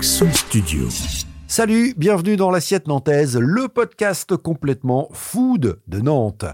Son studio. Salut, bienvenue dans l'assiette nantaise, le podcast complètement food de Nantes.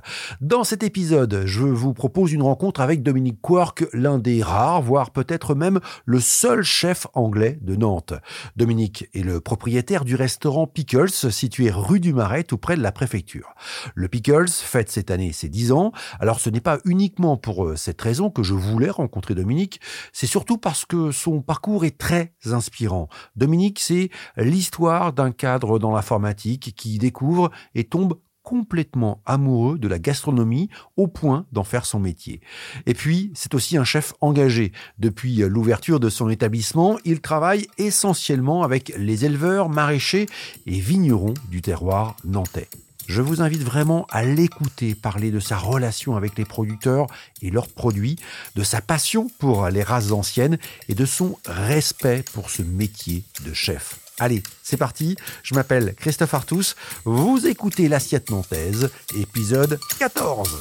Dans cet épisode, je vous propose une rencontre avec Dominique Quark, l'un des rares, voire peut-être même le seul chef anglais de Nantes. Dominique est le propriétaire du restaurant Pickles, situé rue du Marais, tout près de la préfecture. Le Pickles fête cette année ses 10 ans, alors ce n'est pas uniquement pour euh, cette raison que je voulais rencontrer Dominique, c'est surtout parce que son parcours est très inspirant. Dominique, c'est l'histoire d'un cadre dans l'informatique qui découvre et tombe complètement amoureux de la gastronomie au point d'en faire son métier. Et puis, c'est aussi un chef engagé. Depuis l'ouverture de son établissement, il travaille essentiellement avec les éleveurs, maraîchers et vignerons du terroir nantais. Je vous invite vraiment à l'écouter parler de sa relation avec les producteurs et leurs produits, de sa passion pour les races anciennes et de son respect pour ce métier de chef. Allez, c'est parti. Je m'appelle Christophe Artus. Vous écoutez l'assiette nantaise, épisode 14.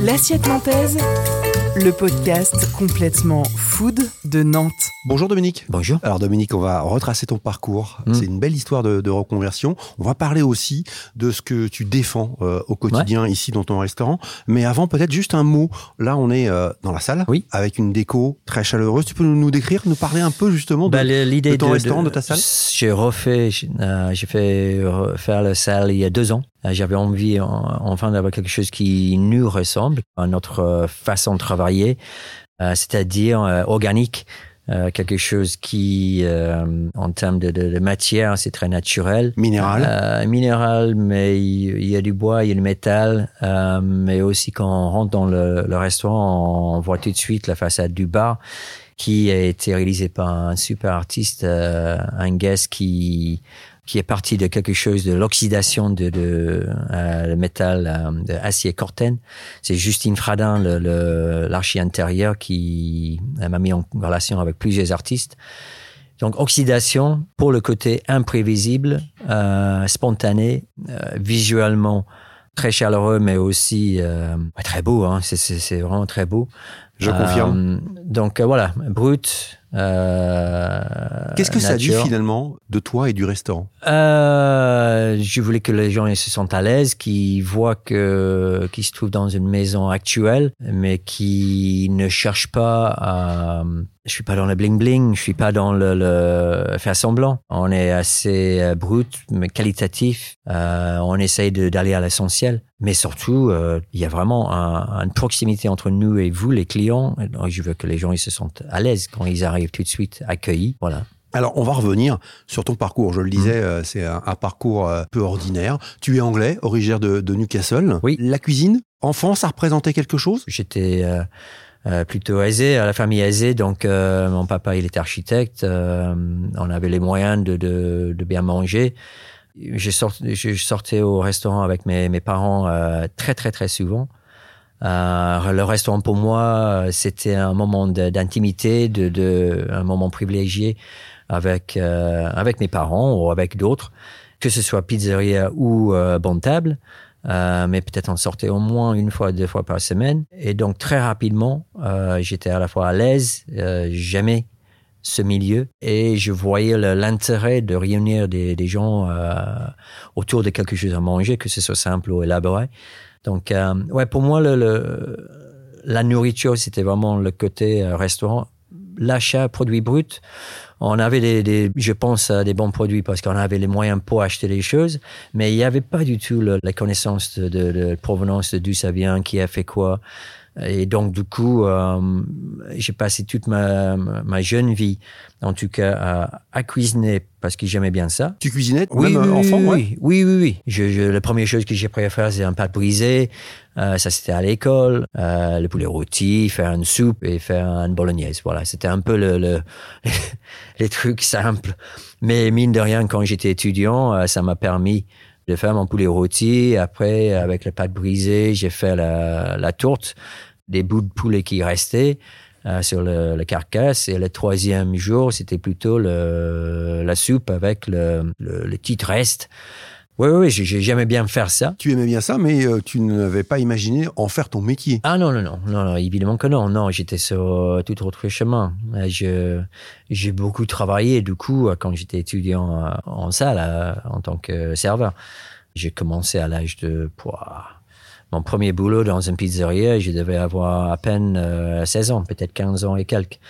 L'assiette nantaise, le podcast complètement food de Nantes. Bonjour Dominique. Bonjour. Alors Dominique, on va retracer ton parcours. Mm. C'est une belle histoire de, de reconversion. On va parler aussi de ce que tu défends euh, au quotidien ici dans ton restaurant. Mais avant, peut-être juste un mot. Là, on est euh, dans la salle Oui. avec une déco très chaleureuse. Tu peux nous nous décrire, nous parler un peu justement de, Bah, l'idée de ton restaurant, de ta salle? J'ai refait, j'ai euh, j'ai fait faire la salle il y a deux ans. Euh, J'avais envie en- enfin d'avoir quelque chose qui nous ressemble à notre euh, façon de travailler, euh, c'est-à-dire organique. quelque chose qui, en termes de, de, de matière, c'est très naturel. minéral. Euh, minéral, mais il il y a du bois, il y a du métal, euh, mais aussi quand on rentre dans le, le restaurant, on voit tout de suite la façade du bar qui a été réalisée par un super artiste, euh, un guest qui qui est parti de quelque chose de l'oxydation de, de euh, le métal euh, de acier corten. C'est Justine Fradin, le- le- l'archi intérieur, qui elle m'a mis en relation avec plusieurs artistes. Donc oxydation pour le côté imprévisible, euh, spontané, euh, visuellement très chaleureux, mais aussi euh, très beau. Hein, c'est, vraiment très beau. Je confirme. Euh, donc euh, voilà, brut. Euh, Qu'est-ce que ça dit finalement de toi et du restaurant? Euh, je voulais que les gens ils se sentent à l'aise, qu'ils voient que qu'ils se trouvent dans une maison actuelle, mais qui ne cherchent pas à. Je suis pas dans le bling bling, je suis pas dans le, le faire semblant. On est assez euh, brut, mais qualitatif. Euh, on essaye d'aller à l'essentiel, mais surtout euh, il y a vraiment un- une proximité entre nous et vous, les clients. Donc, je veux que les gens ils se sentent à l'aise quand ils arrivent tout de suite accueillis. Voilà. Alors, on va revenir sur ton parcours. Je le disais, Mm. euh, c'est un, un parcours euh, peu ordinaire. Tu es anglais, originaire de, de Newcastle. Oui. La cuisine, enfant, ça représentait quelque chose? J'étais euh, euh, plutôt aisé, à la famille aisée, donc euh, mon papa il était architecte, on avait les moyens de, de, de bien manger. Je, sort, je sortais au restaurant avec mes, mes parents très très très souvent. Euh, le restaurant pour moi c'était un moment d'intimité, de, de, un moment privilégié avec euh, avec mes parents ou avec d'autres, que ce soit pizzeria ou euh, bonne table. Euh, mais peut-être on sortait au moins une fois, deux fois par semaine. Et donc très rapidement, euh, j'étais à la fois à l'aise, euh, j'aimais ce milieu et je voyais l'intérêt de réunir des, des gens autour de quelque chose à manger, que ce soit simple ou élaboré. Donc euh, ouais, pour moi, le, le- la nourriture, c'était vraiment le côté euh, restaurant. L'achat produits bruts, on avait des, des, je pense, des bons produits parce qu'on avait les moyens pour acheter les choses, mais il n'y avait pas du tout la connaissance de, de, de provenance de d'où ça vient, qui a fait quoi. Et donc, du coup, euh, j'ai passé toute ma, ma jeune vie, en tout cas, à, à cuisiner parce que j'aimais bien ça. Tu cuisinais Oui, même oui, enfant oui, ouais? oui, oui, oui, oui. Je, je, la première chose que j'ai appris à faire, c'est un pâte brisé. Euh, ça, c'était à l'école. Euh, le poulet rôti, faire une soupe et faire une bolognaise. Voilà, c'était un peu le, le les trucs simples. Mais mine de rien, quand j'étais étudiant, ça m'a permis de faire mon poulet rôti. Après, avec la pâte brisée, j'ai fait la, la tourte, des bouts de poulet qui restaient euh, sur le, le carcasse. Et le troisième jour, c'était plutôt le, la soupe avec le, le, le petit reste Oui, oui, j'aimais bien faire ça. Tu aimais bien ça, mais euh, tu n'avais pas imaginé en faire ton métier. Ah non, non, non, non, non évidemment que non. Non, j'étais sur euh, tout autre chemin. Je, j'ai beaucoup travaillé, du coup, quand j'étais étudiant en salle, en tant que serveur. J'ai commencé à l'âge de... mon premier boulot dans une pizzeria, je devais avoir à peine 16 ans, peut-être 15 ans et quelques.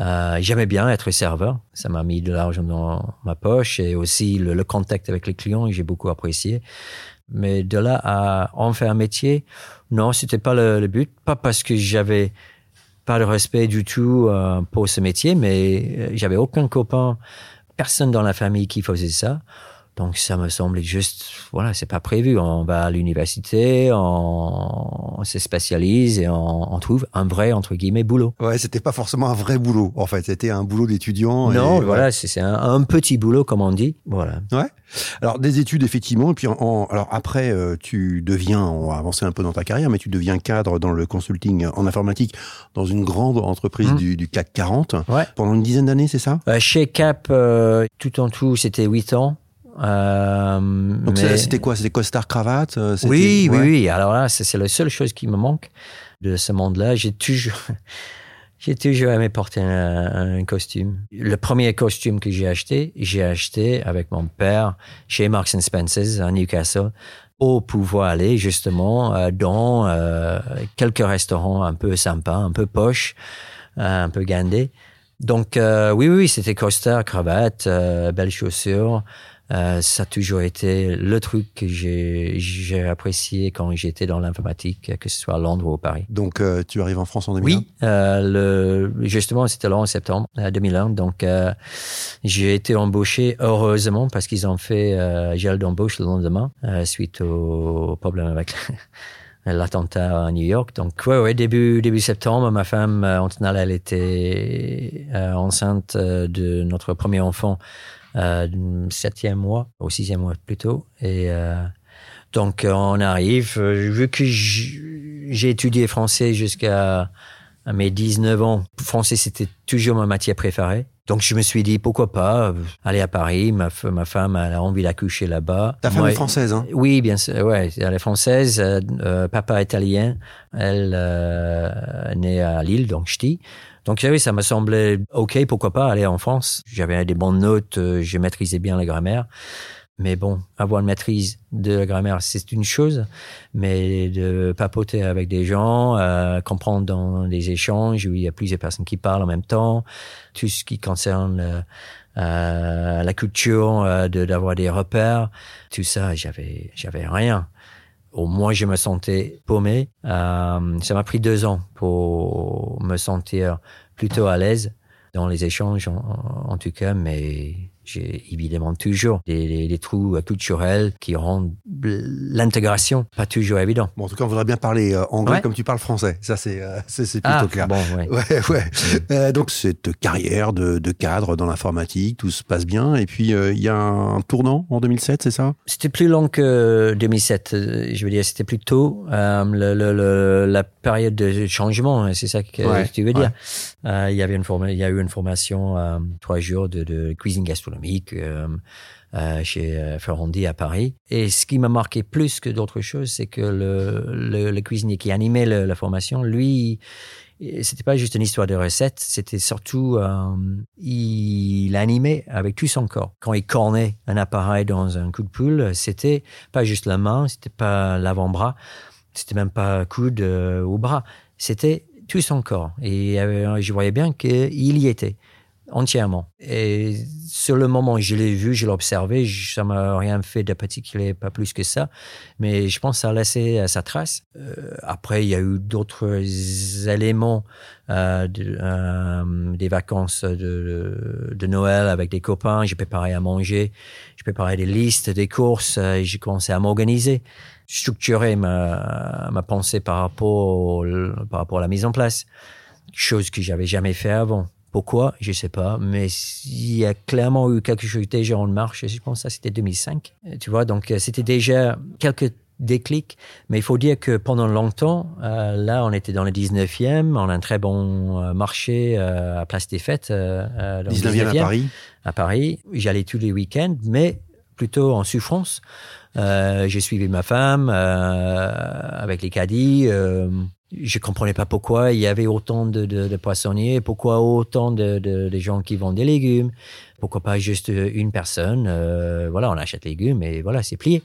Euh, J'aimais bien être serveur. Ça m'a mis de l'argent dans ma poche et aussi le, contact avec les clients, j'ai beaucoup apprécié. Mais de là à en faire un métier, non, c'était pas le, but. Pas parce que j'avais pas de respect du tout euh, pour ce métier, mais euh, j'avais aucun copain, personne dans la famille qui faisait ça. Donc ça me semblait juste, voilà, c'est pas prévu. On va à l'université, on, se spécialise et on, trouve un vrai entre guillemets boulot. Ouais, c'était pas forcément un vrai boulot. En fait, c'était un boulot d'étudiant. Non, voilà, c'est un, petit boulot comme on dit. Voilà. Ouais. Alors des études effectivement, et puis en, alors après euh, tu deviens, on va avancer un peu dans ta carrière, mais tu deviens cadre dans le consulting en informatique dans une grande entreprise mmh. du, du, CAC 40 ouais. pendant une dizaine d'années, c'est ça? Euh, Chez Cap, euh, tout en tout, c'était 8 ans. Euh, Donc c'était quoi? C'était costard cravate euh, Oui, oui, oui. Alors là, c'est la seule chose qui me manque de ce monde-là. J'ai toujours, j'ai toujours aimé porter un, costume. Le premier costume que j'ai acheté, j'ai acheté avec mon père chez Marks Spencer's à Newcastle pour pouvoir aller justement euh, dans euh, quelques restaurants un peu sympas, un peu poche, un peu gandés. Donc oui, oui, c'était costard, cravate, belles chaussures. Euh, ça a toujours été le truc que j'ai apprécié quand j'étais dans l'informatique, que ce soit à Londres ou au Paris. Donc, euh, tu arrives en France en 2001? Oui, euh, le, justement, c'était là en septembre 2001. Donc, j'ai été embauché, heureusement, parce qu'ils ont fait gel d'embauche le lendemain, suite au problème avec l'attentat à New York. Donc, ouais, ouais, début, début septembre, ma femme, Antonella, elle était enceinte de notre premier enfant euh, septième mois, au sixième mois plutôt. Et euh, donc on arrive. Euh, vu que j'ai étudié français jusqu'à mes 19 ans, français c'était toujours ma matière préférée. Donc je me suis dit pourquoi pas euh, aller à Paris. Ma, ma femme elle a envie d'accoucher là-bas. Ta femme est française, hein? Oui, bien sûr. Ouais, elle est française. Euh, papa italien. Elle est née à Lille, donc ch'ti. Donc oui, ça me semblait ok, pourquoi pas aller en France. J'avais des bonnes notes, euh, je maîtrisais bien la grammaire. Mais bon, avoir une maîtrise de la grammaire, c'est une chose, mais de papoter avec des gens, euh, comprendre dans des échanges où il y a plusieurs personnes qui parlent en même temps, tout ce qui concerne euh, euh la culture, euh, d'avoir des repères, tout ça, j'avais j'avais rien au moins je me sentais paumé. Euh, ça m'a pris deux ans pour me sentir plutôt à l'aise dans les échanges en, tout cas, mais j'ai évidemment toujours des, des, trous culturels qui rendent l'intégration pas toujours évident. Bon, en tout cas, on voudrait bien parler euh, anglais comme tu parles français. Ça, c'est euh, c'est plutôt ah, clair. Bon, ouais. ouais, ouais. Euh, donc, cette carrière de, de cadre dans l'informatique, tout se passe bien. Et puis, il y a un tournant en 2007, c'est ça? C'était plus long que 2007. Je veux dire, c'était plus tôt. Le, le, la période de changement, c'est ça que, tu veux dire. il y avait une il y a eu une formation trois jours de, de cuisine gastronomique euh, euh, chez euh, Ferrandi à Paris. Et ce qui m'a marqué plus que d'autres choses, c'est que le, cuisinier qui animait la formation, lui, c'était pas juste une histoire de recette, c'était surtout il animait avec tout son corps. Quand il cornait un appareil dans un coup de poule, c'était pas juste la main, c'était pas l'avant-bras, c'était même pas coude ou bras, c'était tout son corps. Et je voyais bien qu'il y était entièrement. Et sur le moment, je l'ai vu, je l'ai observé, ça m'a rien fait de particulier, pas plus que ça, mais je pense que ça laissé euh, sa trace. Euh, après, il y a eu d'autres éléments, euh, euh, des vacances de, de, Noël avec des copains, j'ai préparé à manger, j'ai préparé des listes, des courses, et j'ai commencé à m'organiser, structurer ma, ma pensée par rapport, par rapport à la mise en place, chose que j'avais jamais fait avant. Pourquoi? Je sais pas, mais il y a clairement eu quelque chose déjà en marche. Je pense que ça c'était 2005. Tu vois, donc euh, c'était déjà quelques déclics. Mais il faut dire que pendant longtemps, euh, là, on était dans le 19e, on a un très bon euh, marché à Place des Fêtes. 19e, à Paris. À Paris, j'allais tous les week-ends, mais plutôt en souffrance. Euh, j'ai suivi ma femme euh, avec les caddies. Euh, je comprenais pas pourquoi il y avait autant de, de, de poissonniers, pourquoi autant de, de, gens qui vendent des légumes, pourquoi pas juste une personne. Euh, voilà, on achète légumes et voilà, c'est plié.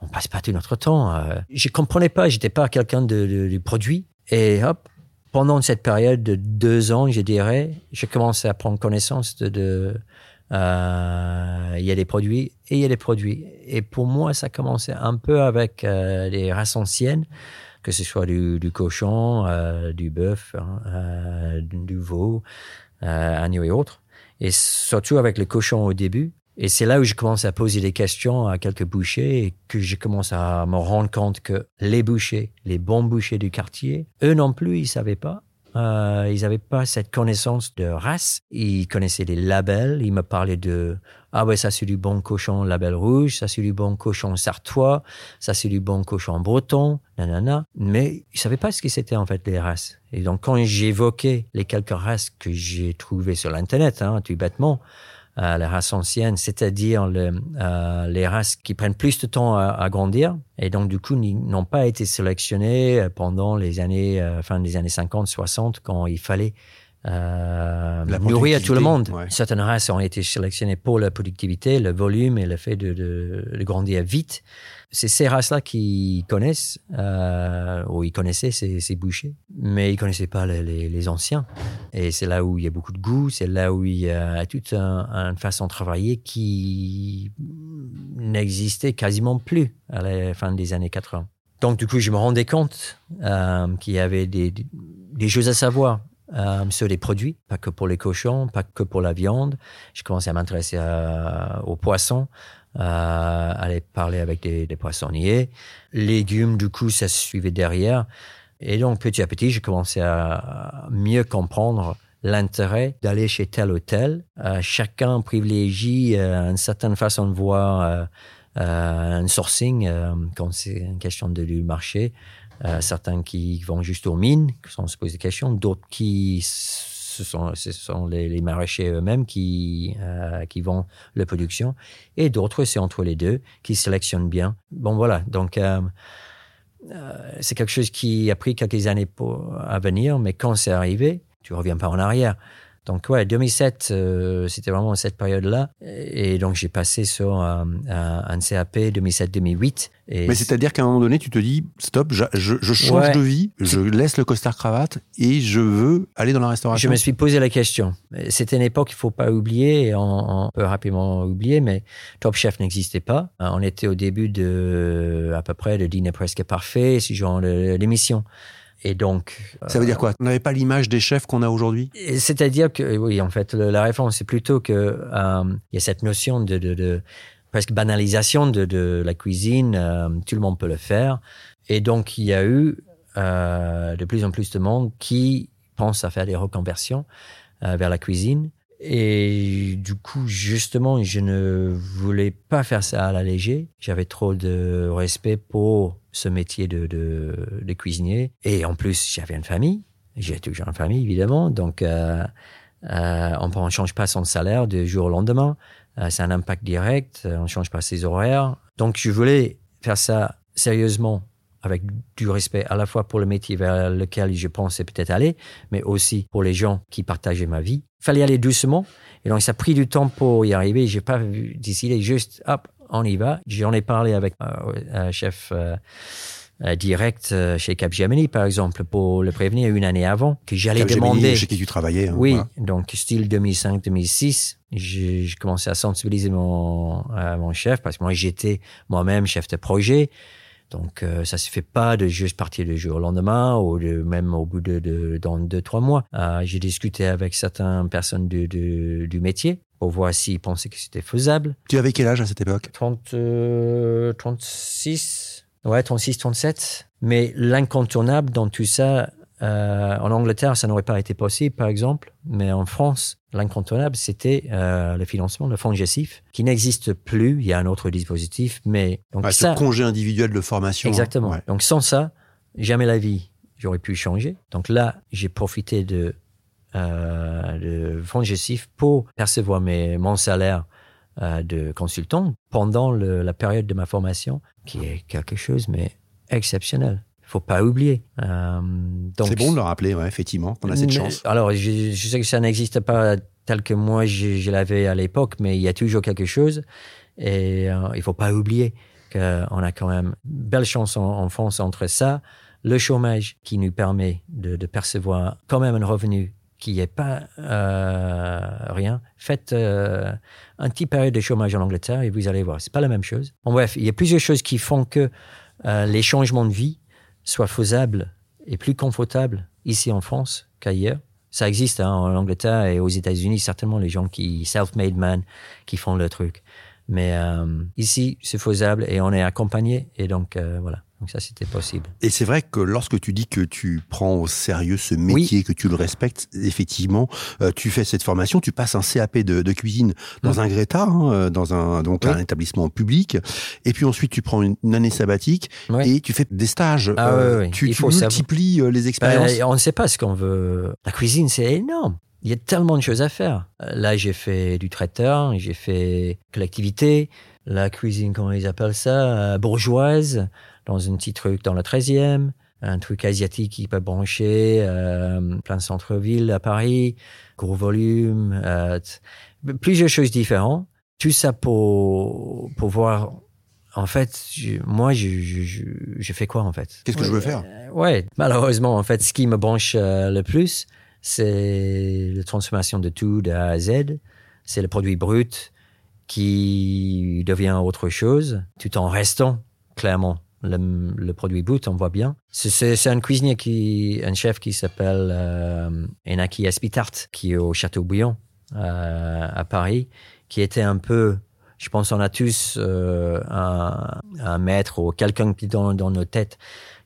On passe pas tout notre temps. Euh, je comprenais pas, j'étais pas quelqu'un de, de produit. Et hop, pendant cette période de deux ans, je dirais, j'ai commencé à prendre connaissance de, euh, il y a des produits et il y a des produits. Et pour moi, ça commençait un peu avec euh, les races anciennes, que ce soit du, du cochon, euh, du bœuf, hein, euh, du veau, euh, agneau et autres. Et surtout avec le cochon au début. Et c'est là où je commence à poser des questions à quelques bouchers et que je commence à me rendre compte que les bouchers, les bons bouchers du quartier, eux non plus, ils savaient pas. Euh, ils n'avaient pas cette connaissance de race. Ils connaissaient les labels. Ils me parlaient de ah ouais ça c'est du bon cochon label rouge, ça c'est du bon cochon sartois, ça c'est du bon cochon breton, nanana. Mais ils savaient pas ce que c'était en fait les races. Et donc quand j'évoquais les quelques races que j'ai trouvées sur l'internet, hein, tout bêtement, euh, les races anciennes, c'est-à-dire le, euh, les races qui prennent plus de temps à, à grandir et donc du coup n'ont pas été sélectionnées pendant les années euh, fin des années 50, 60 quand il fallait euh, nourrir tout le monde. Ouais. Certaines races ont été sélectionnées pour la productivité, le volume et le fait de, de, de grandir vite. C'est ces races-là qui connaissent, euh, ou ils connaissaient ces, ces bouchers, mais ils connaissaient pas les, les, les anciens. Et c'est là où il y a beaucoup de goût, c'est là où il y a toute un, une façon de travailler qui n'existait quasiment plus à la fin des années 80. Donc du coup, je me rendais compte euh, qu'il y avait des, des choses à savoir euh, sur les produits, pas que pour les cochons, pas que pour la viande. Je commençais à m'intéresser aux poissons, euh, aller parler avec des, des, poissonniers. Légumes, du coup, ça suivait derrière. Et donc, petit à petit, j'ai commencé à mieux comprendre l'intérêt d'aller chez tel ou tel. Euh, chacun privilégie euh, une certaine façon de voir euh, un sourcing quand c'est une question de, du marché. Euh, certains qui vont juste aux mines, sans se poser des questions, d'autres qui ce sont, les, maraîchers eux-mêmes qui, euh, qui vont la production, et d'autres, c'est entre les deux, qui sélectionnent bien. Bon, voilà, donc euh, c'est quelque chose qui a pris quelques années pour, à venir, mais quand c'est arrivé, tu reviens pas en arrière. Donc ouais, 2007, euh, c'était vraiment cette période-là. Et donc j'ai passé sur euh, un CAP 2007-2008. Mais c'est-à-dire qu'à un moment donné, tu te dis, stop, je, je, je change ouais. de vie, je laisse le costard cravate et je veux aller dans la restauration. Je me suis posé la question. C'était une époque qu'il faut pas oublier, et on, on, peut rapidement oublier, mais Top Chef n'existait pas. On était au début de à peu près de dîner presque parfait, si genre l'émission. Et donc, ça veut dire quoi? On n'avait pas l'image des chefs qu'on a aujourd'hui? C'est-à-dire que oui, en fait, la réponse c'est plutôt que euh, il y a cette notion de, de, de presque banalisation de, de la cuisine. Euh, tout le monde peut le faire, et donc il y a eu euh, de plus en plus de monde qui pense à faire des reconversions euh, vers la cuisine. Et du coup, justement, je ne voulais pas faire ça à la léger. J'avais trop de respect pour ce métier de, de, de cuisinier. Et en plus, j'avais une famille. J'ai toujours une famille, évidemment. Donc, euh, euh, on ne change pas son salaire du jour au lendemain. Euh, c'est un impact direct. On ne change pas ses horaires. Donc, je voulais faire ça sérieusement avec du respect à la fois pour le métier vers lequel je pensais peut-être aller, mais aussi pour les gens qui partageaient ma vie. Il fallait aller doucement, et donc ça a pris du temps pour y arriver. J'ai pas décidé juste, hop, on y va. J'en ai parlé avec euh, un chef euh, direct euh, chez Capgemini, par exemple, pour le prévenir une année avant, que j'allais demander. Chez qui tu travaillais. Hein, oui, voilà. donc style 2005-2006, j'ai commencé à sensibiliser mon, mon chef, parce que moi j'étais moi-même chef de projet. Donc euh, ça se fait pas de juste partir du jour au lendemain ou de, même au bout de, de dans deux trois mois. Euh, j'ai discuté avec certaines personnes du, du, du métier pour voir s'ils pensaient que c'était faisable. Tu avais quel âge à cette époque? 30, euh, 36, ouais 36, 37. Mais l'incontournable dans tout ça, euh, en Angleterre, ça n'aurait pas été possible, par exemple, mais en France, l'incontournable, c'était euh, le financement, le fonds GESIF, qui n'existe plus. Il y a un autre dispositif, mais donc ah, ça, ce congé individuel de formation. Exactement. Hein. Ouais. Donc sans ça, jamais la vie j'aurais pu changer. Donc là, j'ai profité de euh, de fonds GESIF pour percevoir mes, mon salaire euh, de consultant pendant le- la période de ma formation, qui est quelque chose, mais exceptionnel. Il faut pas oublier. Euh, C'est bon de le rappeler, ouais, effectivement. On a cette chance. Alors, je, je sais que ça n'existe pas tel que moi je, je l'avais à l'époque, mais il y a toujours quelque chose. Et euh, il faut pas oublier qu'on a quand même belle chance en, en France entre ça, le chômage qui nous permet de, de percevoir quand même un revenu qui n'est pas euh, rien. Faites euh, un petit période de chômage en Angleterre et vous allez voir, c'est pas la même chose. En bref, il y a plusieurs choses qui font que euh, les changements de vie soient faisables et plus confortables ici en France qu'ailleurs. Ça existe hein, en Angleterre et aux États-Unis, certainement les gens qui self-made man qui font le truc. Mais euh, ici, c'est faisable et on est accompagné et donc euh, voilà. Donc ça, c'était possible. Et c'est vrai que lorsque tu dis que tu prends au sérieux ce métier, que tu le respectes, effectivement, euh, tu fais cette formation, tu passes un CAP de, de cuisine dans Mm. un Greta, hein, euh, dans un donc Oui. un établissement public, et puis ensuite tu prends une, une année sabbatique et tu fais des stages. Ah Euh. Tu, Il tu faut savoir. multiplies les expériences. Ben, on ne sait pas ce qu'on veut. La cuisine, c'est énorme. Il y a tellement de choses à faire. Là, j'ai fait du traiteur, j'ai fait collectivité, la cuisine, comment ils appellent ça, euh, bourgeoise, dans un petit truc dans le 13e, un truc asiatique qui peut brancher, euh, plein centre-ville à Paris, gros volume, euh, plusieurs choses différentes. Tout ça pour, pour voir, en fait, je- moi, je, je, je, je fais quoi en fait? Qu'est-ce que je veux faire? Euh, Ouais, malheureusement, en fait, ce qui me branche euh, le plus, c'est la transformation de tout de A à Z. C'est le produit brut qui devient autre chose, tout en restant clairement le, le produit brut, on voit bien. C'est- un cuisinier qui, un chef qui s'appelle euh, Enaki Espitart, qui est au Château Bouillon euh, à Paris, qui était un peu, je pense, on a tous euh, un, un maître ou quelqu'un dans, dans nos têtes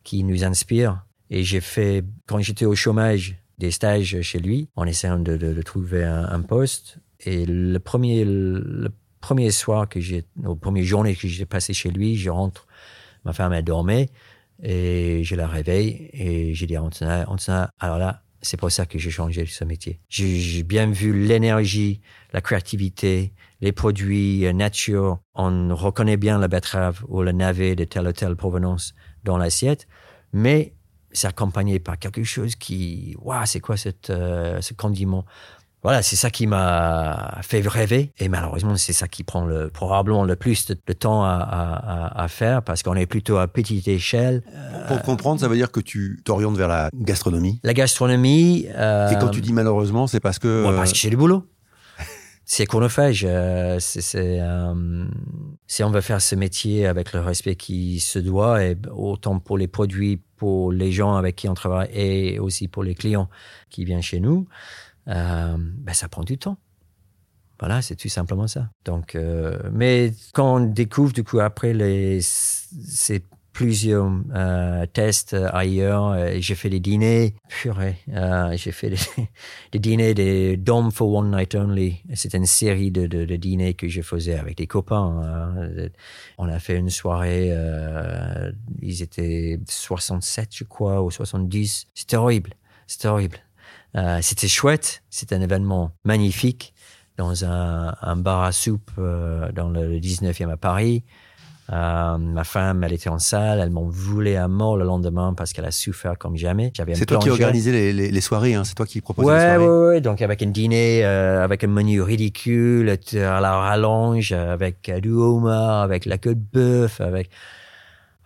qui nous inspire. Et j'ai fait, quand j'étais au chômage, des stages chez lui, en essayant de, de- de trouver un, un poste. Et le premier, le premier soir que j'ai, au premier journée que j'ai passé chez lui, je rentre, ma femme elle dormait et je la réveille et j'ai dit à Antonin, Antonin, alors là, c'est pour ça que j'ai changé ce métier. J'ai bien vu l'énergie, la créativité, les produits nature. On reconnaît bien la betterave ou le navet de telle ou telle provenance dans l'assiette, mais c'est accompagné par quelque chose qui, waouh, c'est quoi cette, euh, ce condiment? Voilà, c'est ça qui m'a fait rêver. Et malheureusement, c'est ça qui prend le, probablement le plus de, de temps à, à- à- faire parce qu'on est plutôt à petite échelle. Pour comprendre, ça veut dire que tu t'orientes vers la gastronomie. La gastronomie. euh, Et quand tu dis malheureusement, c'est parce que. Ouais, euh, parce que j'ai du boulot. C'est chronophage. euh, c'est, c'est, euh, si on veut faire ce métier avec le respect qui se doit, et autant pour les produits, pour les gens avec qui on travaille et aussi pour les clients qui viennent chez nous, euh, ben ça prend du temps. Voilà, c'est tout simplement ça. Donc, euh, mais quand on découvre du coup après les, ces plusieurs euh, tests ailleurs, euh, j'ai fait des dîners, purée, euh, j'ai fait des, des dîners des Dom for One Night Only. C'était une série de, de, de dîners que je faisais avec des copains. hein. On a fait une soirée, euh, ils étaient 67 je crois, ou 70. C'était horrible, c'était horrible. Euh, c'était chouette, c'était un événement magnifique dans un, un bar à soupe euh, dans le 19e à Paris. Euh, ma femme, elle était en salle, elle m'en voulait à mort le lendemain parce qu'elle a souffert comme jamais. C'est toi qui organisais les, les- les soirées, hein, c'est toi qui proposais les soirées. ouais, ouais. Donc, avec un dîner, euh, avec un menu ridicule, à la rallonge, avec du homard, avec la queue de bœuf, avec,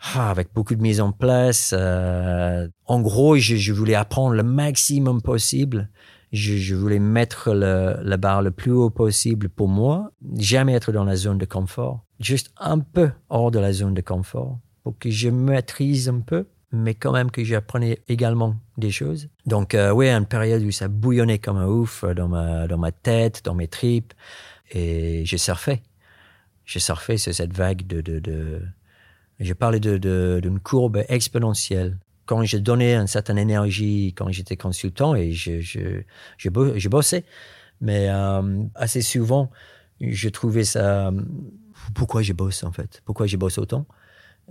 ah, avec beaucoup de mise en place. euh. en gros, je, je voulais apprendre le maximum possible. Je, je voulais mettre le, la barre le plus haut possible pour moi. Jamais être dans la zone de confort. Juste un peu hors de la zone de confort pour que je maîtrise un peu mais quand même que j'apprenais également des choses. Donc, euh, oui, une période où ça bouillonnait comme un ouf dans ma, dans ma tête, dans mes tripes, et j'ai surfé. J'ai surfé sur cette vague de... de, de... Je parlais d'une de, d'une courbe exponentielle. Quand je donnais une certaine énergie, quand j'étais consultant, et je, je, je, je bossais, mais euh, assez souvent, je trouvais ça... Pourquoi je bosse, en fait? Pourquoi je bosse autant?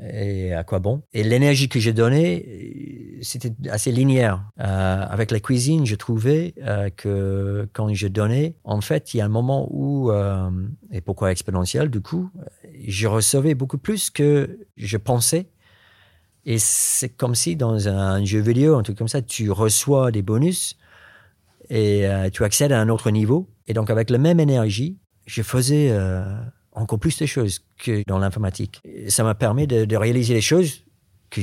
Et à quoi bon? Et l'énergie que j'ai donnée, c'était assez linéaire. Euh, avec la cuisine, je trouvais euh, que quand je donnais, en fait, il y a un moment où, euh, et pourquoi exponentiel du coup, je recevais beaucoup plus que je pensais. Et c'est comme si dans un jeu vidéo, un truc comme ça, tu reçois des bonus et tu accèdes à un autre niveau. Et donc avec la même énergie, je faisais encore plus de choses que dans l'informatique. Ça m'a permis de, réaliser des choses que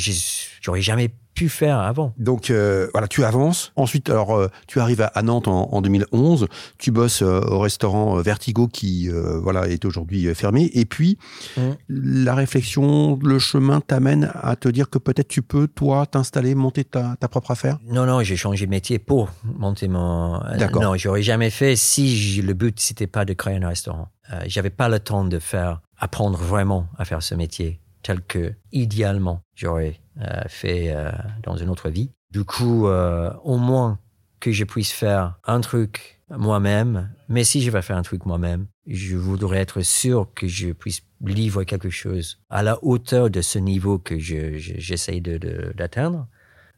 j'aurais jamais pu faire avant. Donc euh, voilà, tu avances. Ensuite, alors euh, tu arrives à, Nantes en, 2011. Tu bosses euh, au restaurant Vertigo qui voilà est aujourd'hui fermé. Et puis mmh. la réflexion, le chemin t'amène à te dire que peut-être tu peux toi t'installer, monter ta, ta, propre affaire? Non non, j'ai changé de métier pour monter mon. D'accord. Non, j'aurais jamais fait si le but c'était pas de créer un restaurant. J'avais pas le temps de faire apprendre vraiment à faire ce métier tel que idéalement j'aurais euh, fait euh, dans une autre vie. Du coup, euh, au moins que je puisse faire un truc moi-même, mais si je vais faire un truc moi-même, je voudrais être sûr que je puisse livrer quelque chose à la hauteur de ce niveau que j'essaye d'atteindre.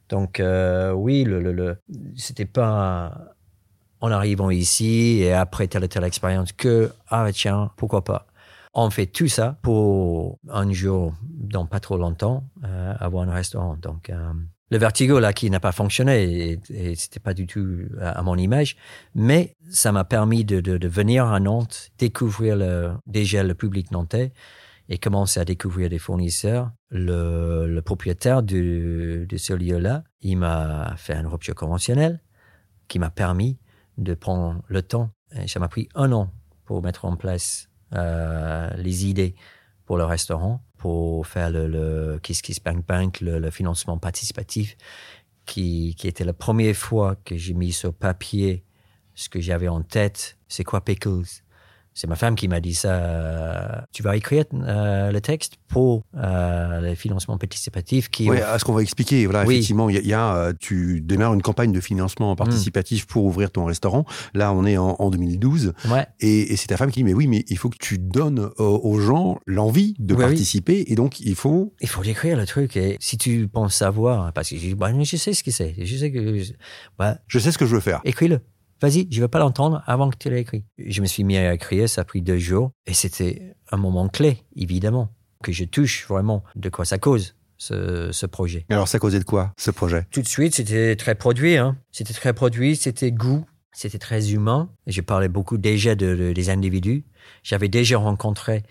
Donc oui, le, le, c'était pas en arrivant ici et après telle ou telle expérience que ah tiens pourquoi pas on fait tout ça pour un jour, dans pas trop longtemps, euh, avoir un restaurant. Donc, euh, le vertigo là qui n'a pas fonctionné et, c'était pas du tout à, mon image, mais ça m'a permis de, venir à Nantes, découvrir le, déjà le public nantais et commencer à découvrir des fournisseurs. Le, propriétaire de, de ce lieu-là, il m'a fait une rupture conventionnelle qui m'a permis de prendre le temps. Et ça m'a pris un an pour mettre en place euh, les idées pour le restaurant, pour faire le, le Kiss Kiss Bank Bank, le, financement participatif, qui, qui, était la première fois que j'ai mis sur papier ce que j'avais en tête. C'est quoi Pickles? C'est ma femme qui m'a dit ça. Euh, tu vas écrire euh, le texte pour euh, le financement participatif qui. Oui, à ce qu'on va expliquer. Voilà, effectivement, il y, a, tu démarres une campagne de financement participatif mm. pour ouvrir ton restaurant. Là, on est en, 2012. Ouais. Et, c'est ta femme qui dit mais oui, mais il faut que tu donnes aux, gens l'envie de participer, et donc il faut. Il faut écrire le truc. Et si tu penses savoir, parce que bah, je sais ce que c'est, je sais que. Bah, je sais ce que je veux faire. Écris-le vas-y, je veux pas l'entendre avant que tu l'aies écrit. Je me suis mis à écrire, ça a pris deux jours, et c'était un moment clé, évidemment, que je touche vraiment de quoi ça cause. Ce, ce projet? Alors ça causait de quoi ce projet? Tout de suite, c'était très produit. Hein. C'était très produit, c'était goût, c'était très humain. Je parlais beaucoup déjà de, des individus. J'avais déjà rencontré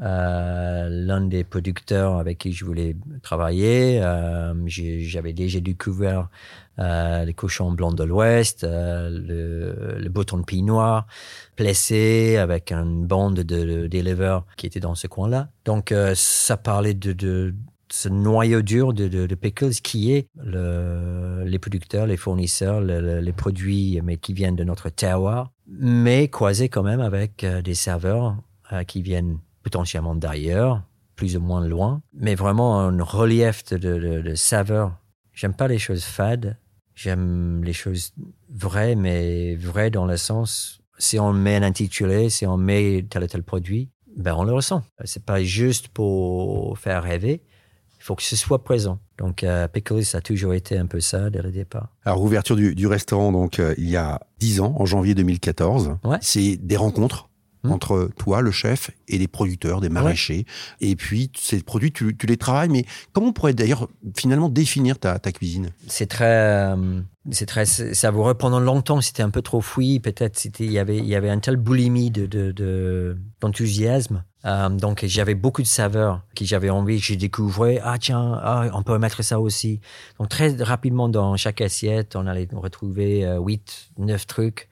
euh, l'un des producteurs avec qui je voulais travailler. Euh, J'avais déjà découvert euh, les cochons blancs de l'Ouest, euh, le, le bouton de noir, placé avec une bande de d'éleveurs qui étaient dans ce coin-là. Donc euh, ça parlait de, de ce noyau dur de, de, de, pickles qui est le, les producteurs, les fournisseurs, les produits mais qui viennent de notre terroir, mais croisés quand même avec des serveurs qui viennent potentiellement d'ailleurs, plus ou moins loin, mais vraiment un relief de, de, de saveur. J'aime pas les choses fades, j'aime les choses vraies, mais vraies dans le sens, si on met un intitulé, si on met tel ou tel produit, ben on le ressent. C'est pas juste pour faire rêver, il faut que ce soit présent. Donc, euh, Pickles a toujours été un peu ça dès le départ. Alors, ouverture du, du restaurant, donc, euh, il y a 10 ans, en janvier 2014. Ouais. C'est des rencontres Mmh. entre toi, le chef, et les producteurs, des maraîchers. Et puis, ces produits, tu, les travailles. Mais comment on pourrait d'ailleurs finalement définir ta, cuisine? C'est très, euh, c'est très savoureux. Pendant longtemps, c'était un peu trop fouillis. Peut-être c'était, il y avait, il y avait un tel boulimie de, d'enthousiasme. Euh, donc j'avais beaucoup de saveurs que j'avais envie. J'ai découvert ah tiens, ah, on peut mettre ça aussi. Donc très rapidement dans chaque assiette, on allait retrouver euh, 8, 9 trucs.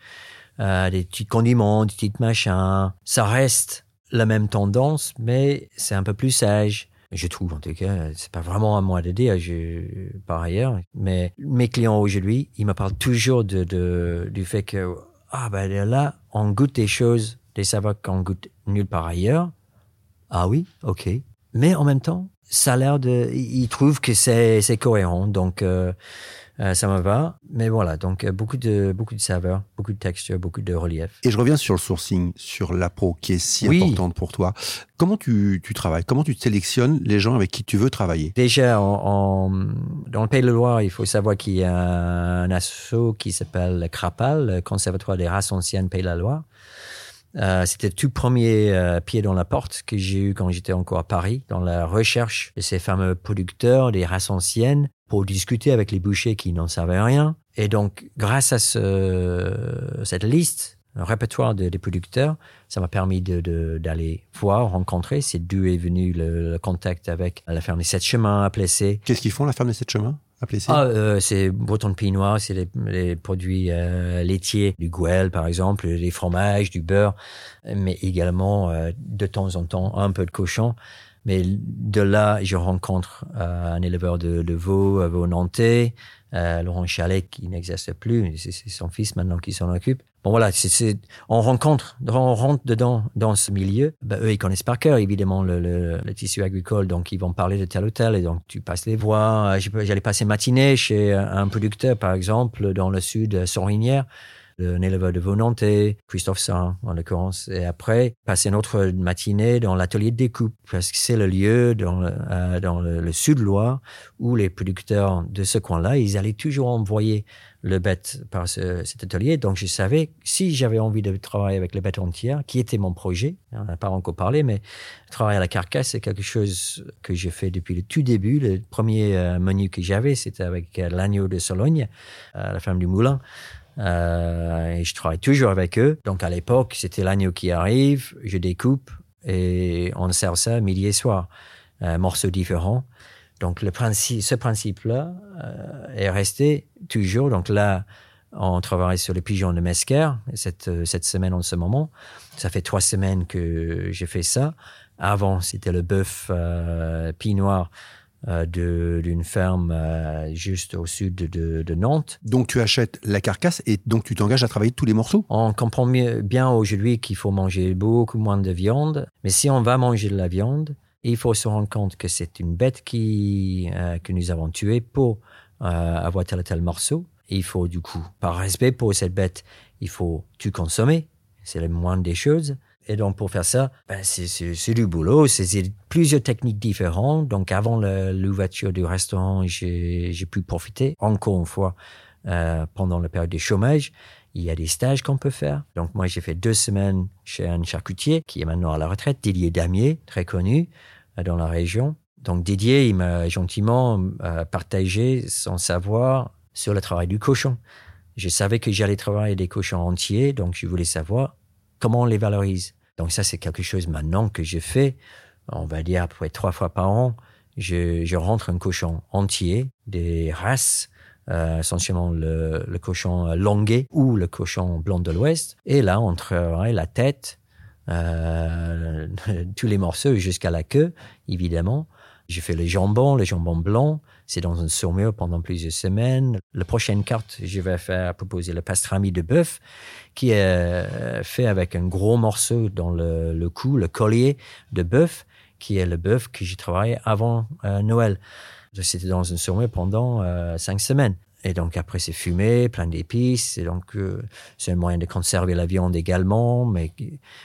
Euh, des petits condiments, des petits machins. Ça reste la même tendance, mais c'est un peu plus sage. Je trouve, en tout cas, c'est pas vraiment à moi de dire, par ailleurs. Mais mes clients aujourd'hui, ils me parlent toujours de, de du fait que, ah ben là, on goûte des choses, des saveurs qu'on goûte nulle part ailleurs. Ah oui, ok. Mais en même temps, ça a l'air de, ils trouvent que c'est, c'est cohérent. Donc, euh, Euh, ça me va. Mais voilà, donc euh, beaucoup de, beaucoup de saveurs, beaucoup de textures, beaucoup de relief. Et je reviens sur le sourcing, sur l'appro qui est si Oui. importante pour toi. Comment tu, tu travailles? Comment tu sélectionnes les gens avec qui tu veux travailler? Déjà, en, en- dans le Pays de la Loire, il faut savoir qu'il y a un asso qui s'appelle le CRAPAL, le Conservatoire des races anciennes Pays de la Loire. Euh, C'était le tout premier euh, pied dans la porte que j'ai eu quand j'étais encore à Paris, dans la recherche de ces fameux producteurs des races anciennes pour discuter avec les bouchers qui n'en savaient rien. Et donc, grâce à ce, cette liste, un répertoire de- des producteurs, ça m'a permis d'aller voir, rencontrer. C'est d'où est venu le, le contact avec la ferme des Sept Chemins à Plessé. Qu'est-ce qu'ils font, la ferme des sept chemins à Plessis Ah, euh, c'est Breton de Noir, c'est les, les produits euh, laitiers, du gouel par exemple, des fromages, du beurre, mais également euh, de temps en temps un peu de cochon. Mais de là, je rencontre euh, un éleveur de, de veaux, euh, veau nantais, euh, Laurent Chalet qui n'existe plus, c'est son fils maintenant qui s'en occupe. Bon voilà, c'est- on rencontre, on rentre dedans dans ce milieu. Ben, eux, ils connaissent par cœur évidemment le, le, le tissu agricole, donc ils vont parler de tel ou tel, et donc tu passes les peux- J'allais passer matinée chez un producteur par exemple dans le sud, Sorinière, un éleveur de nantais, Christophe Saint en l'occurrence, et après passer une autre matinée dans l'atelier de découpe parce que c'est le lieu dans le, euh, dans le, le sud Loire où les producteurs de ce coin-là, ils allaient toujours envoyer le bête par ce- cet atelier. Donc, je savais si j'avais envie de travailler avec les bêtes entières, qui était mon projet, on n'a pas encore parlé, mais travailler à la carcasse, c'est quelque chose que j'ai fait depuis le tout début. Le premier euh, menu que j'avais, c'était avec l'agneau de Sologne, euh, la femme du moulin. Euh, et je travaille toujours avec eux. Donc, à l'époque, c'était l'agneau qui arrive, je découpe et on sert ça midi et soir. Euh, morceaux différents. Donc, le principe, ce principe-là euh, est resté toujours. Donc là, on travaille sur les pigeons de Mesquer cette, semaine en ce moment. Ça fait trois semaines que j'ai fait ça. Avant, c'était le bœuf euh, pie noir d'une ferme euh, juste au sud de, de- Nantes. Donc tu achètes la carcasse et donc tu t'engages à travailler tous les morceaux? On comprend mieux- bien aujourd'hui qu'il faut manger beaucoup moins de viande, mais si on va manger de la viande, il faut se rendre compte que c'est une bête qui, euh, que nous avons tuée pour euh, avoir tel ou tel morceau. Et il faut du coup, par respect pour cette bête, il faut tout consommer. C'est la moindre des choses. Et donc pour faire ça, ben, c'est- du boulot, c'est plusieurs techniques différentes. Donc avant l'ouverture du restaurant, j'ai pu profiter encore une fois euh, pendant la période du chômage. Il y a des stages qu'on peut faire. Donc moi, j'ai fait deux semaines chez un charcutier qui est maintenant à la retraite, Didier Damier, très connu euh, dans la région. Donc Didier, il m'a gentiment euh, partagé son savoir sur le travail du cochon. Je savais que j'allais travailler des cochons entiers, donc je voulais savoir comment on les valorise. Donc ça, c'est quelque chose maintenant que je fais, on va dire à peu près trois fois par an. Je, rentre un cochon entier, des races, euh, essentiellement le, cochon longuet ou le cochon blanc de l'Ouest. Et là, on travaille la tête, euh, tous les morceaux jusqu'à la queue, évidemment. Je fais le jambon, le jambon blanc. C'est dans une saumure pendant plusieurs semaines. La prochaine carte, je vais faire proposer le pastrami de bœuf, qui est euh, fait avec un gros morceau dans le, cou, le collier de bœuf, qui est le bœuf que j'ai travaillé avant euh, Noël. C'était dans une saumure pendant euh, cinq semaines. Et donc après c'est fumé, plein d'épices. Et donc euh, c'est un moyen de conserver la viande également. Mais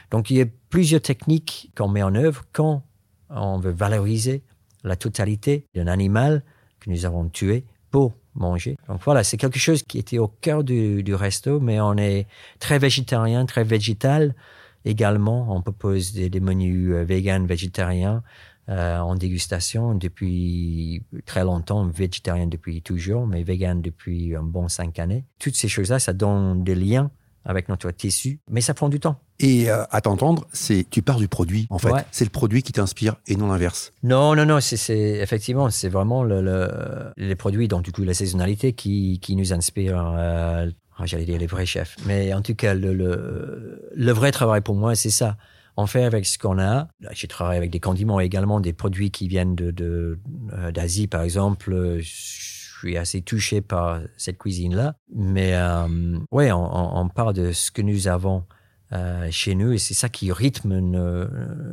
donc il y a plusieurs techniques qu'on met en œuvre quand on veut valoriser la totalité d'un animal que nous avons tué pour manger. Donc voilà, c'est quelque chose qui était au cœur du, resto, mais on est très végétarien, très végétal également. On propose des, des menus euh, vegan, végétariens euh, en dégustation depuis très longtemps, végétarien depuis toujours, mais vegan depuis un bon cinq années. Toutes ces choses-là, ça donne des liens avec notre tissu, mais ça prend du temps. Et euh, à t'entendre, c'est tu pars du produit en fait. Ouais. C'est le produit qui t'inspire et non l'inverse. Non, non, non, c'est- effectivement, c'est vraiment le, le- les produits, donc du coup la saisonnalité qui, qui nous inspire. euh, ah, J'allais dire les vrais chefs, mais en tout cas le, le, le vrai travail pour moi, c'est ça. On fait avec ce qu'on a. J'ai travaillé avec des condiments également, des produits qui viennent de de- euh, d'Asie par exemple. Je suis assez touché par cette cuisine-là, mais euh, ouais, on, on, on part de ce que nous avons chez nous et c'est ça qui rythme nos,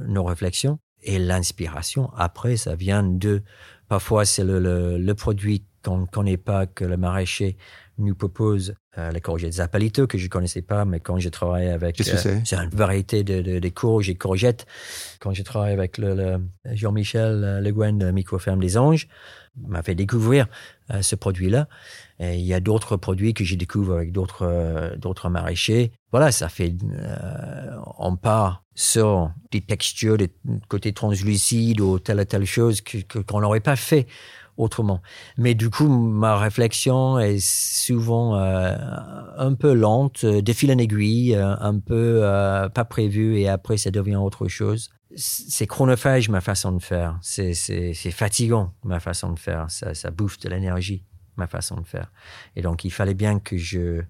nos réflexions. Et l'inspiration, après, ça vient de... Parfois, c'est le, le, le produit qu'on ne connaît pas, que le maraîcher nous propose euh, la courgette Zapalito, que je connaissais pas, mais quand j'ai travaillé avec... Qu'est-ce que c'est? C'est une variété de, de, de courges et courgettes. Quand j'ai travaillé avec le, le Jean-Michel euh, Le Guen de Microferme des Anges, m'a fait découvrir euh, ce produit-là. Et il y a d'autres produits que j'ai découvert avec d'autres euh, d'autres maraîchers. Voilà, ça fait... on part sur des textures, des côtés translucides ou telle ou telle chose que que- qu'on n'aurait pas fait autrement. Mais du coup, ma réflexion est souvent euh, un peu lente, de fil en aiguille, euh, un peu euh, pas prévu et après ça devient autre chose. C'est chronophage ma façon de faire. C'est fatigant ma façon de faire. Ça, ça bouffe de l'énergie ma façon de faire. Et donc il fallait bien que je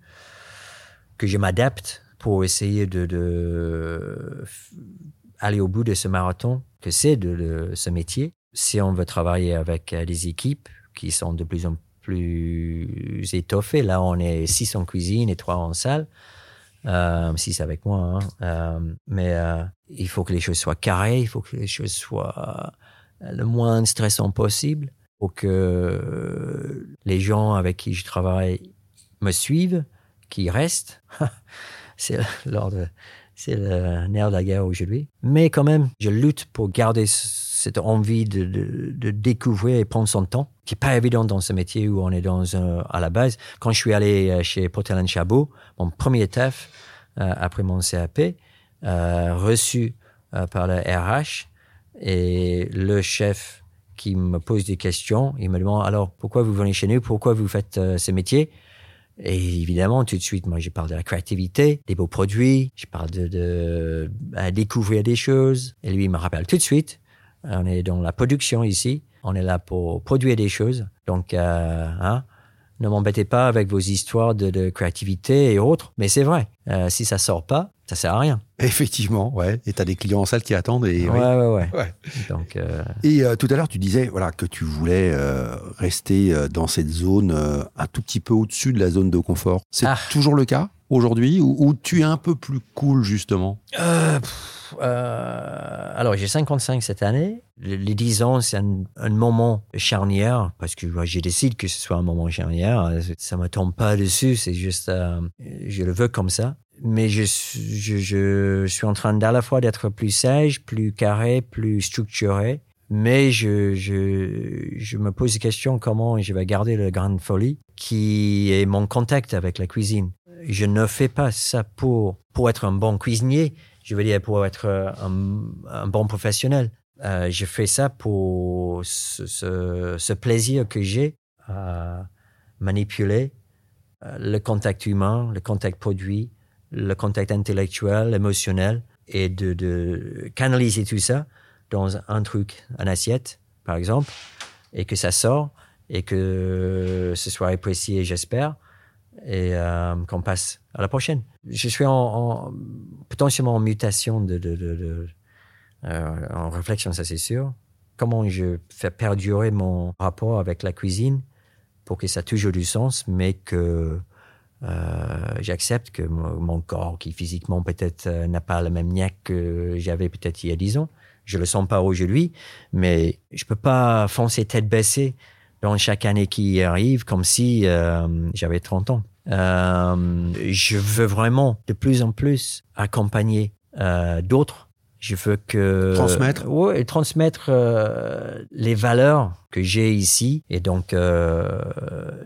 que je m'adapte pour essayer de, de f- aller au bout de ce marathon que c'est de, de ce métier. Si on veut travailler avec euh, des équipes qui sont de plus en plus étoffées, là on est six en cuisine et trois en salle, euh, six avec moi, hein. Euh, mais euh, il faut que les choses soient carrées, il faut que les choses soient euh, le moins stressant possible, pour que les gens avec qui je travaille me suivent, qui restent. c'est le nerf de la guerre aujourd'hui. Mais quand même, je lutte pour garder cette envie de, découvrir et prendre son temps, qui n'est pas évident dans ce métier où on est dans un, à la base. Quand je suis allé euh, chez Potel Chabot, mon premier taf euh, après mon CAP, euh, reçu par le RH, et le chef qui me pose des questions, il me demande alors pourquoi vous venez chez nous, pourquoi vous faites euh, ce métier? Et évidemment, tout de suite, moi, je parle de la créativité, des beaux produits, je parle de, de à découvrir des choses. Et lui, il me rappelle tout de suite, on est dans la production ici, on est là pour produire des choses. Donc, euh, hein, ne m'embêtez pas avec vos histoires de, de créativité et autres. Mais c'est vrai, euh, si ça sort pas, ça sert à rien. Effectivement, ouais. Et t'as des clients en salle qui attendent. Et, ouais, ouais, ouais, Ouais. Donc, euh, Et euh, tout à l'heure, tu disais voilà que tu voulais euh, rester dans cette zone un tout petit peu au-dessus de la zone de confort. C'est Ah. toujours le cas aujourd'hui ou, ou tu es un peu plus cool justement? Pff, alors, j'ai 55 cette année. Les, les 10 ans, c'est un, un moment charnière parce que moi, je décide que ce soit un moment charnière. Ça me tombe pas dessus, c'est juste, je le veux comme ça. Mais je, suis- en train d'à la fois d'être plus sage, plus carré, plus structuré. Mais je, me pose la question comment je vais garder le grain de folie qui est mon contact avec la cuisine. Je ne fais pas ça pour, pour être un bon cuisinier, je veux dire pour être euh, un, bon professionnel. Euh, je fais ça pour ce plaisir que j'ai à manipuler euh, le contact humain, le contact produit, le contact intellectuel, émotionnel, et de, canaliser tout ça dans un truc, une assiette, par exemple, et que ça sort, et que ce soit apprécié, j'espère, et euh, qu'on passe à la prochaine. Je suis en, en- potentiellement en mutation de- euh, en réflexion, ça c'est sûr. Comment je fais perdurer mon rapport avec la cuisine pour que ça ait toujours du sens, mais que euh, j'accepte que mon, corps, qui physiquement peut-être euh, n'a pas le même niaque que j'avais peut-être il y a 10 ans, je le sens pas aujourd'hui, mais je peux pas foncer tête baissée dans chaque année qui arrive comme si euh, j'avais 30 ans. Je veux vraiment de plus en plus accompagner d'autres. Je veux que Transmettre. ouais, transmettre euh, les valeurs que j'ai ici et donc euh,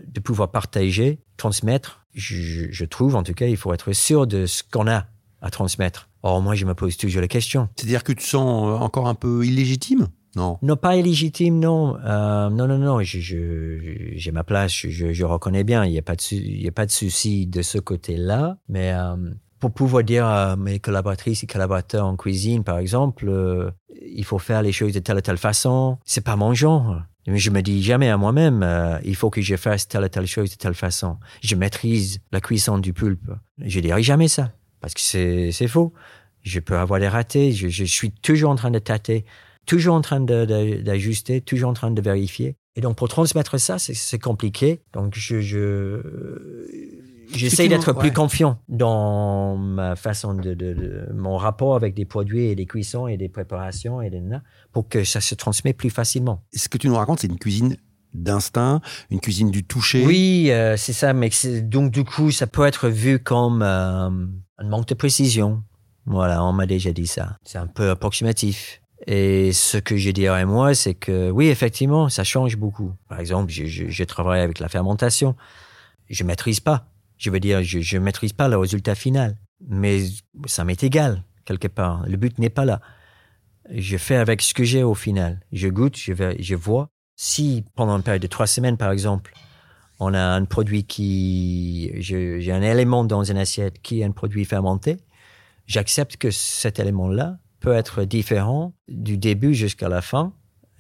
de pouvoir partager, transmettre. Je, je trouve en tout cas, il faut être sûr de ce qu'on a à transmettre. Or moi, je me pose toujours la question. C'est-à-dire que tu te sens euh, encore un peu illégitime? Non. Non, pas illégitime, non. Euh, non, non, non. J'ai ma place. Je, je, reconnais bien. Il n'y a pas de, il y a pas de souci de ce côté-là. Mais pour pouvoir dire à mes collaboratrices et collaborateurs en cuisine, par exemple, euh, il faut faire les choses de telle ou telle façon. C'est pas mon genre. Je me dis jamais à moi-même, euh, il faut que je fasse telle ou telle chose de telle façon. Je maîtrise la cuisson du pulpe. Je dirais jamais ça parce que c'est faux. Je peux avoir des ratés. Je, je suis toujours en train de tâter toujours en train de- d'ajuster, toujours en train de vérifier. Et donc, pour transmettre ça, c'est- c'est compliqué. Donc, je, je, j'essaie d'être plus ouais. confiant dans ma façon de, de- de- mon rapport avec des produits et des cuissons et des préparations et des pour que ça se transmet plus facilement. Ce que tu nous racontes, c'est une cuisine d'instinct, une cuisine du toucher. Oui, euh, c'est ça. Mais c'est- donc du coup, ça peut être vu comme euh, un manque de précision. Voilà, on m'a déjà dit ça. C'est un peu approximatif. Et ce que je dirais moi, c'est que oui, effectivement, ça change beaucoup. Par exemple, je, je, je travaille avec la fermentation. Je maîtrise pas. Je veux dire, je, je maîtrise pas le résultat final. Mais ça m'est égal quelque part. Le but n'est pas là. Je fais avec ce que j'ai au final. Je goûte, je, vois. Si pendant une période de trois semaines, par exemple, on a un produit qui, j'ai un élément dans une assiette qui est un produit fermenté, j'accepte que cet élément-là peut être différent du début jusqu'à la fin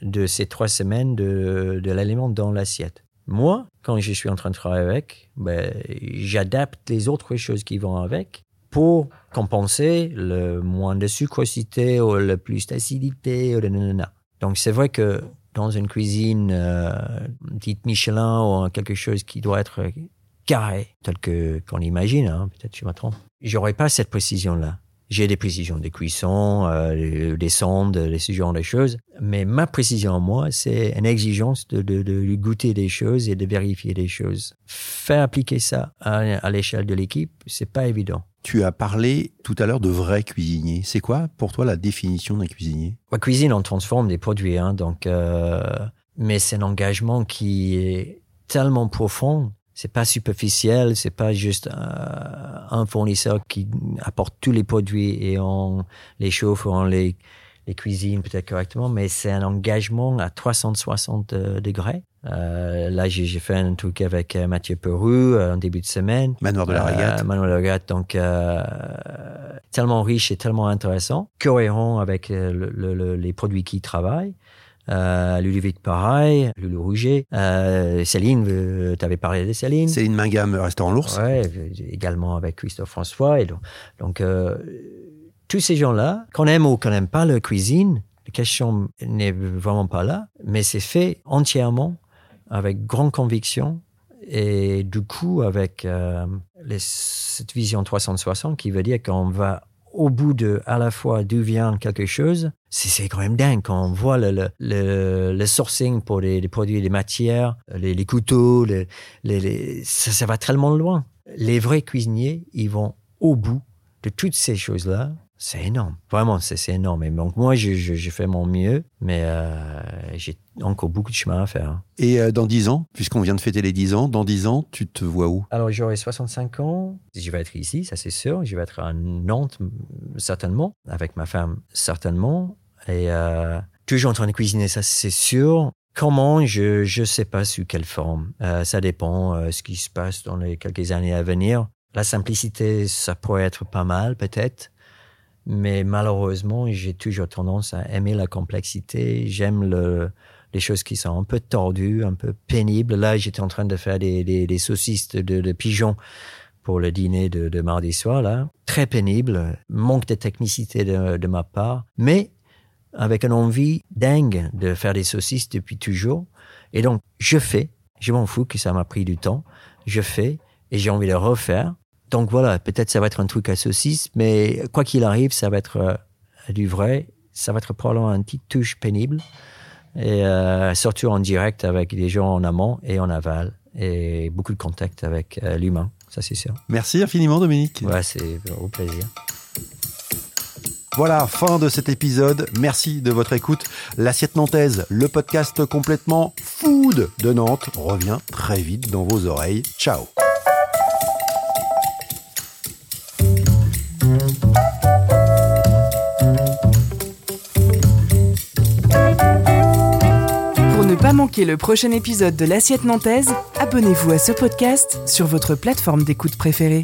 de ces trois semaines de, de l'élément dans l'assiette. Moi, quand je suis en train de travailler avec, ben, j'adapte les autres choses qui vont avec pour compenser le moins de sucrosité ou le plus d'acidité. Donc c'est vrai que dans une cuisine euh, dite Michelin ou quelque chose qui doit être carré, tel que qu'on imagine, hein, peut-être je me trompe, j'aurais pas cette précision-là. J'ai des précisions de cuisson, euh, des sondes, des ce genre de choses, mais ma précision moi, c'est une exigence de, de, de goûter des choses et de vérifier des choses. Faire appliquer ça à, à l'échelle de l'équipe, c'est pas évident. Tu as parlé tout à l'heure de vrai cuisinier. C'est quoi pour toi la définition d'un cuisinier? La cuisine, on transforme des produits, hein, donc, euh, mais c'est un engagement qui est tellement profond. C'est pas superficiel, c'est pas juste euh, un fournisseur qui apporte tous les produits et on les chauffe, on les, les cuisine peut-être correctement, mais c'est un engagement à 360 euh, degrés. Euh, là, j'ai fait un truc avec euh, Mathieu Peru euh, en début de semaine. Manoir de la Régate. Euh, Manoir de la Régate, donc euh, tellement riche et tellement intéressant, cohérent avec le- le- le- les produits qui travaillent. Euh, Ludovic pareil, Loulou Rouget, euh, Céline, tu avais parlé de Céline. Céline Mingam, restaurant L'Ours. Ouais, également avec Christophe François. Et donc, donc euh, tous ces gens-là, qu'on aime ou qu'on n'aime pas leur cuisine, la question n'est vraiment pas là, mais c'est fait entièrement avec grande conviction et du coup avec euh, cette vision 360 qui veut dire qu'on va au bout de à la fois d'où vient quelque chose, c'est quand même dingue quand on voit le, le, le, sourcing pour les, les produits, les matières, les, les couteaux, les, les, ça, ça va tellement loin. Les vrais cuisiniers, ils vont au bout de toutes ces choses-là. C'est énorme. Vraiment, c'est c'est énorme. Et donc, moi, je, je, je fais mon mieux, mais euh, j'ai encore beaucoup de chemin à faire. Et euh, dans 10 ans, puisqu'on vient de fêter les 10 ans, dans 10 ans, tu te vois où? Alors, j'aurai 65 ans. Je vais être ici, ça c'est sûr. Je vais être à Nantes, certainement. Avec ma femme, certainement. Et euh, toujours en train de cuisiner, ça c'est sûr. Comment Je ne sais pas sous quelle forme. Euh, ça dépend euh, ce qui se passe dans les quelques années à venir. La simplicité, ça pourrait être pas mal, peut-être. Mais malheureusement, j'ai toujours tendance à aimer la complexité. J'aime le, les choses qui sont un peu tordues, un peu pénibles. Là, j'étais en train de faire des, des, des saucisses de, de pigeons pour le dîner de, de mardi soir, là. Très pénible, manque de technicité de, de ma part, mais avec une envie dingue de faire des saucisses depuis toujours. Et donc, je fais. Je m'en fous que ça m'a pris du temps. Je fais et j'ai envie de refaire. Donc voilà, peut-être ça va être un truc à saucisse, mais quoi qu'il arrive, ça va être euh, du vrai. Ça va être probablement une petite touche pénible. Et euh, surtout en direct avec des gens en amont et en aval. Et beaucoup de contact avec euh, l'humain, ça c'est sûr. Merci infiniment, Dominique. Ouais, c'est au plaisir. Voilà, fin de cet épisode. Merci de votre écoute. L'assiette nantaise, le podcast complètement food de Nantes, revient très vite dans vos oreilles. Ciao manquer le prochain épisode de l'Assiette Nantaise, abonnez-vous à ce podcast sur votre plateforme d'écoute préférée.